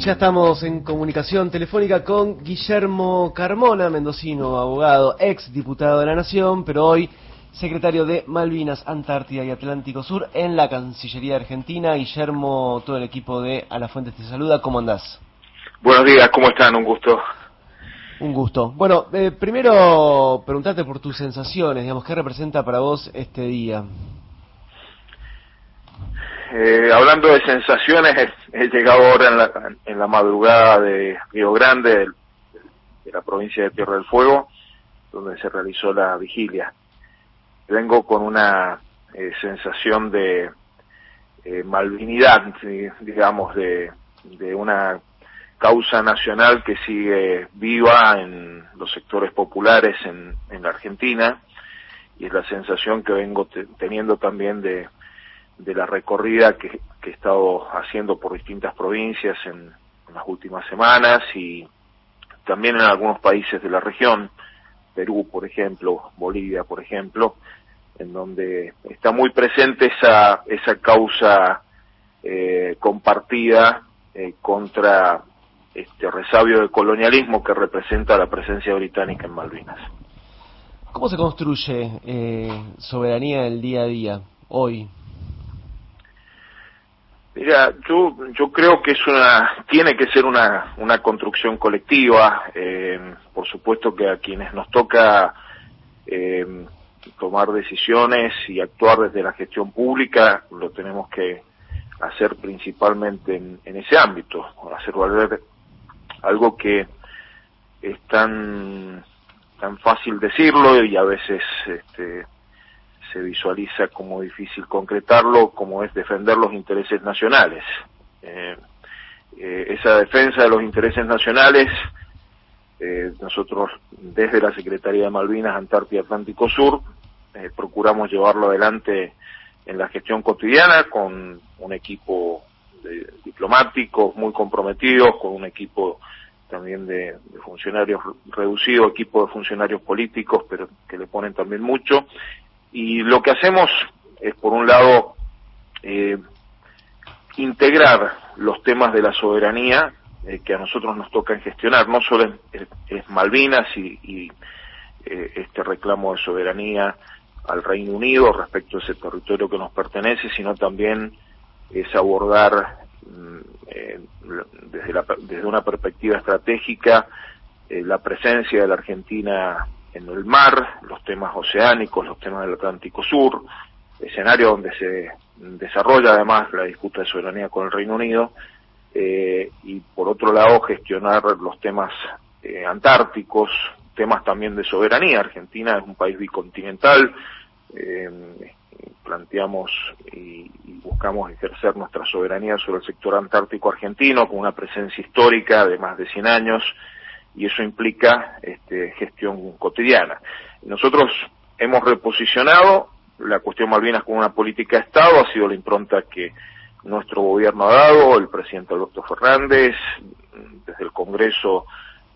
Ya estamos en comunicación telefónica con Guillermo Carmona, mendocino, abogado, ex diputado de la Nación, pero hoy secretario de Malvinas, Antártida y Atlántico Sur en la Cancillería Argentina. Guillermo, todo el equipo de A la Fuente te saluda. ¿Cómo andás? Buenos días, ¿cómo están? Un gusto. Un gusto. Bueno, eh, primero preguntarte por tus sensaciones, digamos, ¿qué representa para vos este día? Eh, hablando de sensaciones, he, llegado ahora en la, en la, madrugada de Río Grande, de, la provincia de Tierra del Fuego, donde se realizó la vigilia. Vengo con una eh, sensación de eh, malvinidad, digamos, de, una causa nacional que sigue viva en los sectores populares en, en la Argentina y es la sensación que vengo teniendo también de de la recorrida que, he estado haciendo por distintas provincias en, las últimas semanas y también en algunos países de la región, Perú, por ejemplo, Bolivia, por ejemplo, en donde está muy presente esa, esa causa eh, compartida eh, contra este resabio de colonialismo que representa la presencia británica en Malvinas. ¿Cómo se construye eh, soberanía en el día a día, hoy? Mira, yo, yo creo que es una, tiene que ser una, una construcción colectiva. Eh, por supuesto que a quienes nos toca eh, tomar decisiones y actuar desde la gestión pública, lo tenemos que hacer principalmente en, en ese ámbito, hacer valer algo que es tan, tan fácil decirlo y a veces este, se visualiza como difícil concretarlo, como es defender los intereses nacionales. Eh, eh, esa defensa de los intereses nacionales, eh, nosotros desde la Secretaría de Malvinas, Antártida Atlántico Sur, procuramos llevarlo adelante en la gestión cotidiana con un equipo de diplomáticos muy comprometidos, con un equipo también de, de, funcionarios reducido, equipo de funcionarios políticos, pero que le ponen también mucho, y lo que hacemos es, por un lado, eh, integrar los temas de la soberanía eh, que a nosotros nos toca gestionar, no solo es, Malvinas y, eh, este reclamo de soberanía al Reino Unido respecto a ese territorio que nos pertenece, sino también es abordar mm, desde, desde una perspectiva estratégica la presencia de la Argentina en el mar, los temas oceánicos, los temas del Atlántico Sur, escenario donde se desarrolla además la disputa de soberanía con el Reino Unido, eh, y por otro lado gestionar los temas eh, antárticos, temas también de soberanía. Argentina es un país bicontinental, eh, planteamos y, y, buscamos ejercer nuestra soberanía sobre el sector antártico argentino con una presencia histórica de más de 100 años y eso implica este, gestión cotidiana. Nosotros hemos reposicionado la cuestión Malvinas como una política de Estado, ha sido la impronta que nuestro gobierno ha dado, el presidente Alberto Fernández, desde el Congreso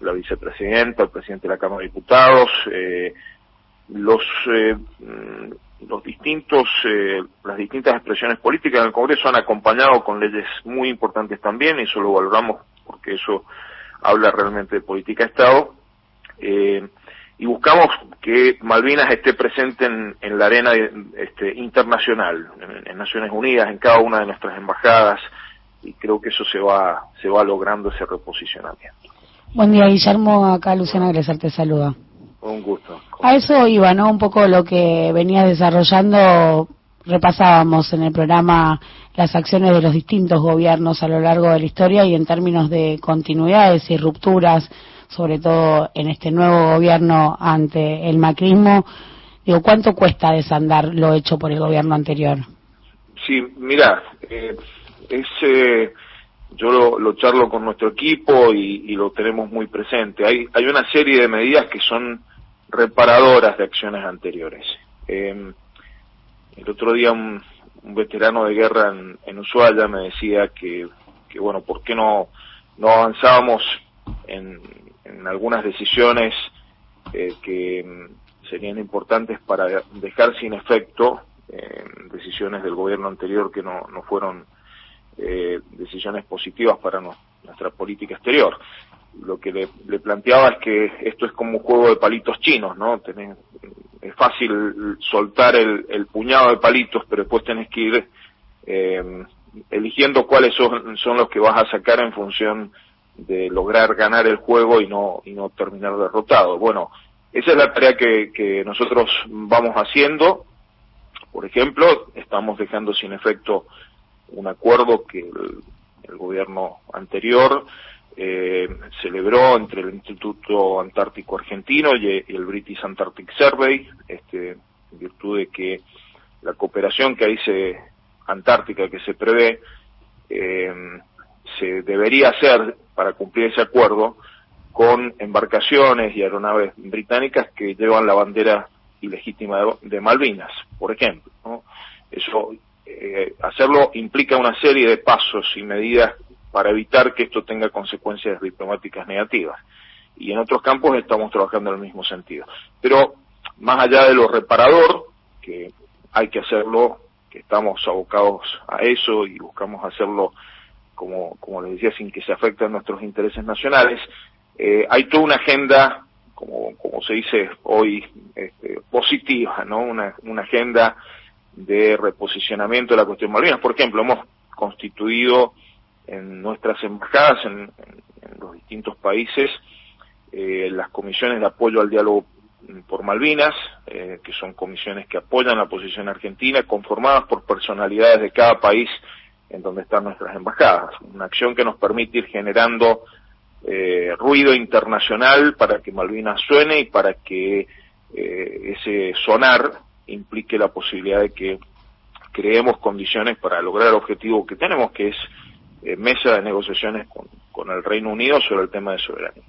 la vicepresidenta, el presidente de la Cámara de Diputados, eh, los eh, los distintos eh, las distintas expresiones políticas en el Congreso han acompañado con leyes muy importantes también y eso lo valoramos porque eso habla realmente de política de Estado, eh, y buscamos que Malvinas esté presente en, en la arena este, internacional, en, Naciones Unidas, en cada una de nuestras embajadas, y creo que eso se va, se va logrando ese reposicionamiento. Buen día, Guillermo. Acá Luciana Gresar te saluda. Un gusto. A eso iba, ¿no? Un poco lo que venías desarrollando repasábamos en el programa las acciones de los distintos gobiernos a lo largo de la historia y en términos de continuidades y rupturas, sobre todo en este nuevo gobierno ante el macrismo, digo, ¿cuánto cuesta desandar lo hecho por el gobierno anterior? Sí, mira, eh, es, eh, yo lo, lo, charlo con nuestro equipo y, lo tenemos muy presente. Hay, hay una serie de medidas que son reparadoras de acciones anteriores. Eh, el otro día un, veterano de guerra en, en, Ushuaia me decía que, que bueno, ¿por qué no, no avanzábamos en, en algunas decisiones eh, que mm, serían importantes para dejar sin efecto eh, decisiones del gobierno anterior que no, no fueron eh, decisiones positivas para nuestra política exterior. Lo que le, planteaba es que esto es como un juego de palitos chinos, ¿no? Es fácil soltar el, puñado de palitos, pero después tenés que ir eh, eligiendo cuáles son, son los que vas a sacar en función de lograr ganar el juego y no, y no terminar derrotado. Bueno, esa es la tarea que, que nosotros vamos haciendo. Por ejemplo, estamos dejando sin efecto un acuerdo que el, gobierno anterior eh, celebró entre el Instituto Antártico Argentino y, el British Antarctic Survey, este, en virtud de que la cooperación que ahí se antártica que se prevé eh, se debería hacer para cumplir ese acuerdo con embarcaciones y aeronaves británicas que llevan la bandera ilegítima de, Malvinas, por ejemplo. Eso, eh, hacerlo implica una serie de pasos y medidas para evitar que esto tenga consecuencias diplomáticas negativas. Y en otros campos estamos trabajando en el mismo sentido. Pero más allá de lo reparador, que hay que hacerlo, que estamos abocados a eso y buscamos hacerlo como, como les decía, sin que se afecten nuestros intereses nacionales. Eh, hay toda una agenda, como, como se dice hoy, este, positiva, ¿no? Una, una agenda de reposicionamiento de la cuestión Malvinas. Por ejemplo, hemos constituido en nuestras embajadas en, los distintos países eh, las comisiones de apoyo al diálogo por Malvinas, eh, que son comisiones que apoyan la posición argentina, conformadas por personalidades de cada país en donde están nuestras embajadas. Una acción que nos permite ir generando eh, ruido internacional para que Malvinas suene y para que eh, ese sonar implique la posibilidad de que creemos condiciones para lograr el objetivo que tenemos, que es eh, mesa de negociaciones con, con el Reino Unido sobre el tema de soberanía.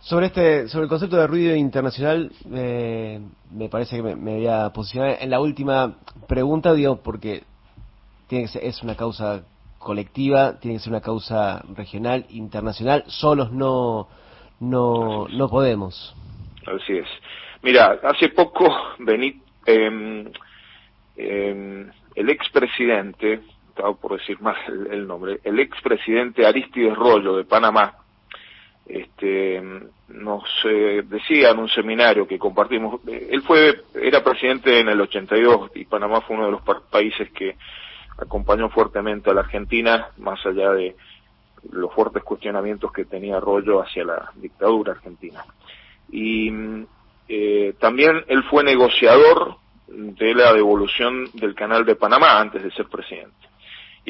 Sobre este, sobre el concepto de ruido internacional, eh, me parece que me, me, voy a posicionar en la última pregunta, digo, porque es una causa colectiva, tiene que ser una causa regional, internacional, solos no, no, no podemos. Así es. Mira, hace poco vení, eh, eh, el expresidente, por decir más el, nombre, el expresidente Aristides Rollo de Panamá, este, nos eh, decía en un seminario que compartimos, él fue, era presidente en el 82 y Panamá fue uno de los países que acompañó fuertemente a la Argentina, más allá de los fuertes cuestionamientos que tenía Rollo hacia la dictadura argentina. Y eh, también él fue negociador de la devolución del canal de Panamá antes de ser presidente.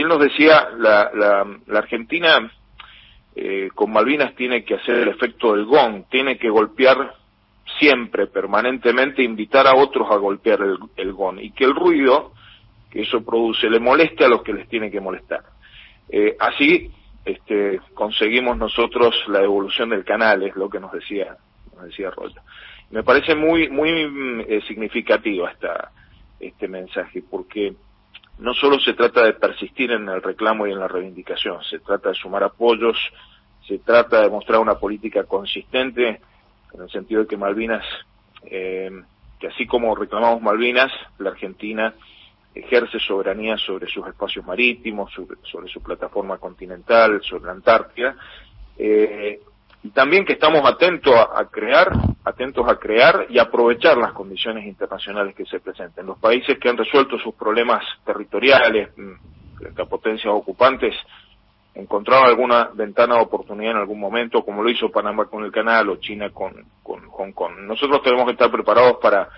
Él nos decía, la, la, Argentina eh, con Malvinas tiene que hacer el efecto del gong, tiene que golpear siempre, permanentemente, invitar a otros a golpear el, el gong, y que el ruido que eso produce, le moleste a los que les tiene que molestar. Eh, así este, conseguimos nosotros la devolución del canal, es lo que nos decía, nos decía Rollo. Me parece muy, muy eh, significativo esta, este mensaje, porque no solo se trata de persistir en el reclamo y en la reivindicación, se trata de sumar apoyos, se trata de mostrar una política consistente en el sentido de que Malvinas, eh, que así como reclamamos Malvinas, la Argentina ejerce soberanía sobre sus espacios marítimos, sobre, su plataforma continental, sobre la Antártida, eh, y también que estamos atentos a, crear, atentos a crear y aprovechar las condiciones internacionales que se presenten. Los países que han resuelto sus problemas territoriales mm, frente a potencias ocupantes encontraron alguna ventana de oportunidad en algún momento, como lo hizo Panamá con el canal o China con, Hong Kong. Nosotros tenemos que estar preparados para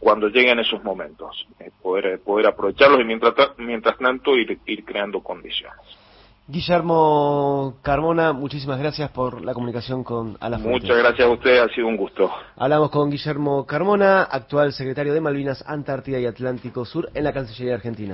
cuando lleguen esos momentos, eh, poder, poder aprovecharlos y mientras, mientras tanto ir creando condiciones. Guillermo Carmona, muchísimas gracias por la comunicación con A la Muchas gracias a usted, ha sido un gusto. Hablamos con Guillermo Carmona, actual secretario de Malvinas, Antártida y Atlántico Sur en la Cancillería Argentina.